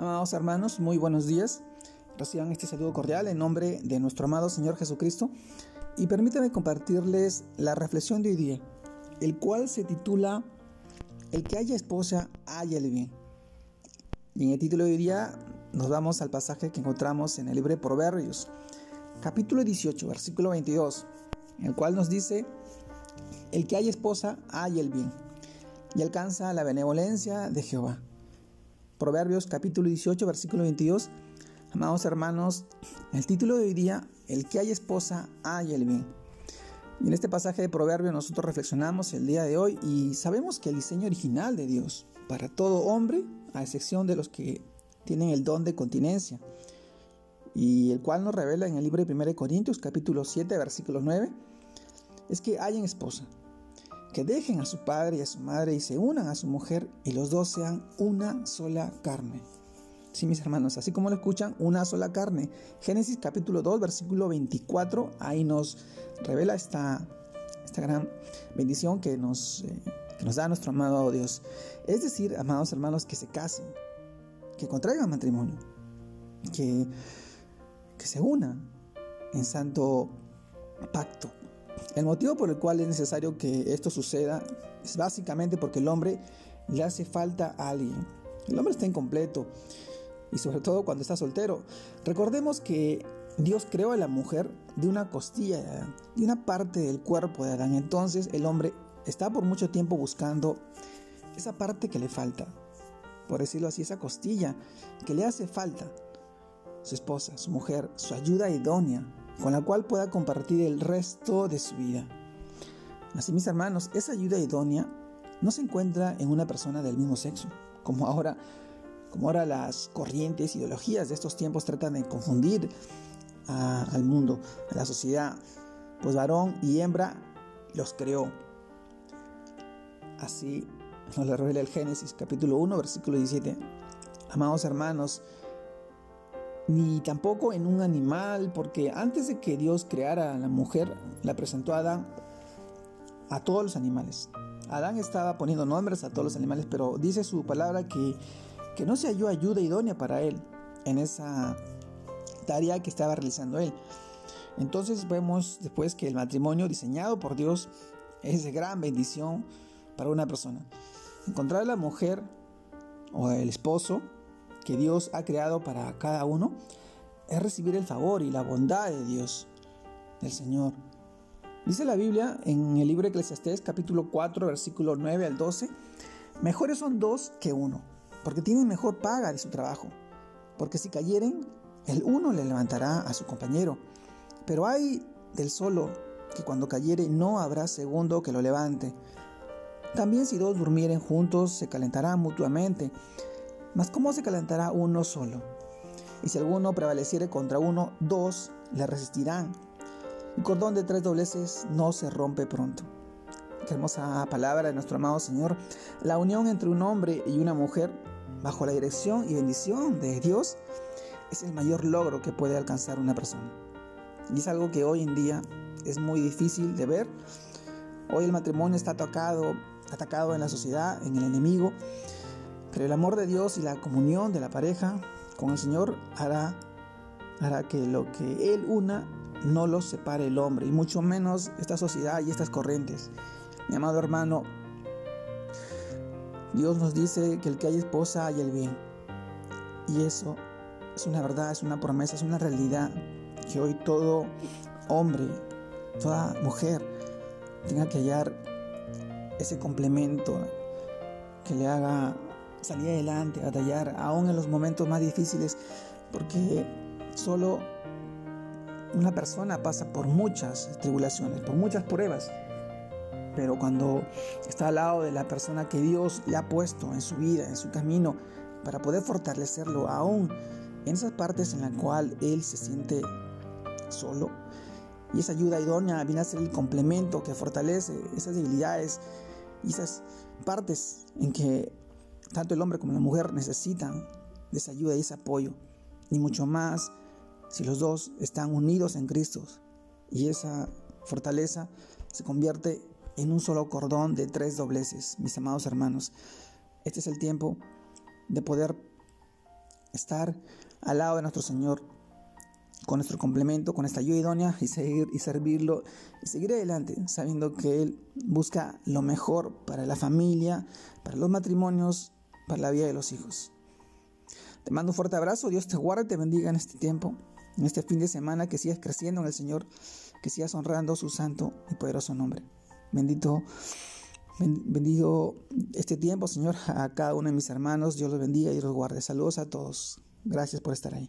Amados hermanos, muy buenos días. Reciban este saludo cordial en nombre de nuestro amado Señor Jesucristo y permítanme compartirles la reflexión de hoy día, el cual se titula El que haya esposa, haya bien. Y en el título de hoy día nos vamos al pasaje que encontramos en el libro de Proverbios, capítulo 18, versículo 22, en el cual nos dice, El que haya esposa, haya el bien y alcanza la benevolencia de Jehová. Proverbios capítulo 18, versículo 22. Amados hermanos, el título de hoy día, el que hay esposa, hay el bien. Y en este pasaje de Proverbios nosotros reflexionamos el día de hoy y sabemos que el diseño original de Dios para todo hombre, a excepción de los que tienen el don de continencia, y el cual nos revela en el libro de 1 Corintios capítulo 7, versículo 9, es que hayan esposa que dejen a su padre y a su madre y se unan a su mujer y los dos sean una sola carne. Sí, mis hermanos, así como lo escuchan, una sola carne. Génesis capítulo 2, versículo 24, ahí nos revela esta, esta gran bendición que nos, eh, que nos da nuestro amado Dios. Es decir, amados hermanos, que se casen, que contraigan matrimonio, que, que se unan en santo pacto. El motivo por el cual es necesario que esto suceda es básicamente porque el hombre le hace falta a alguien. El hombre está incompleto y sobre todo cuando está soltero. Recordemos que Dios creó a la mujer de una costilla de una parte del cuerpo de Adán. Entonces el hombre está por mucho tiempo buscando esa parte que le falta, por decirlo así, esa costilla que le hace falta. Su esposa, su mujer, su ayuda idónea, con la cual pueda compartir el resto de su vida. Así mis hermanos, esa ayuda idónea no se encuentra en una persona del mismo sexo, como ahora, como ahora las corrientes, ideologías de estos tiempos tratan de confundir al mundo, a la sociedad, pues varón y hembra los creó. Así nos lo revela el Génesis capítulo 1 versículo 17. Amados hermanos, ni tampoco en un animal, porque antes de que Dios creara a la mujer, la presentó a Adán a todos los animales. Adán estaba poniendo nombres a todos los animales, pero dice su palabra que, que no se halló ayuda idónea para él en esa tarea que estaba realizando él. Entonces vemos después que el matrimonio diseñado por Dios es de gran bendición para una persona. Encontrar a la mujer o el esposo que Dios ha creado para cada uno es recibir el favor y la bondad de Dios, del Señor. Dice la Biblia en el libro Eclesiastés capítulo 4 versículo 9 al 12, mejores son dos que uno, porque tienen mejor paga de su trabajo, porque si cayeren, el uno le levantará a su compañero, pero hay del solo que cuando cayere no habrá segundo que lo levante. También si dos durmieren juntos se calentarán mutuamente, mas ¿cómo se calentará uno solo? Y si alguno prevaleciere contra uno, dos le resistirán. El cordón de tres dobleces no se rompe pronto. Qué hermosa palabra de nuestro amado Señor. La unión entre un hombre y una mujer, bajo la dirección y bendición de Dios, es el mayor logro que puede alcanzar una persona. Y es algo que hoy en día es muy difícil de ver. Hoy el matrimonio está atacado, atacado en la sociedad, en el enemigo. Pero el amor de Dios y la comunión de la pareja con el Señor hará, hará que lo que Él una no lo separe el hombre, y mucho menos esta sociedad y estas corrientes. Mi amado hermano, Dios nos dice que el que hay esposa hay el bien. Y eso es una verdad, es una promesa, es una realidad que hoy todo hombre, toda mujer tenga que hallar ese complemento que le haga salir adelante, batallar, aún en los momentos más difíciles, porque solo una persona pasa por muchas tribulaciones, por muchas pruebas. Pero cuando está al lado de la persona que Dios le ha puesto en su vida, en su camino, para poder fortalecerlo aún en esas partes en las cuales él se siente solo, y esa ayuda idónea viene a ser el complemento que fortalece esas debilidades y esas partes en que tanto el hombre como la mujer necesitan de esa ayuda y ese apoyo, ni mucho más si los dos están unidos en Cristo y esa fortaleza se convierte en un solo cordón de tres dobleces, mis amados hermanos. Este es el tiempo de poder estar al lado de nuestro Señor con nuestro complemento, con esta ayuda idónea y seguir y servirlo y seguir adelante, sabiendo que Él busca lo mejor para la familia, para los matrimonios, para la vida de los hijos. Te mando un fuerte abrazo, Dios te guarde, te bendiga en este tiempo, en este fin de semana, que sigas creciendo en el Señor, que sigas honrando su santo y poderoso nombre. Bendito, bendigo este tiempo, Señor, a cada uno de mis hermanos, Dios los bendiga y los guarde. Saludos a todos. Gracias por estar ahí.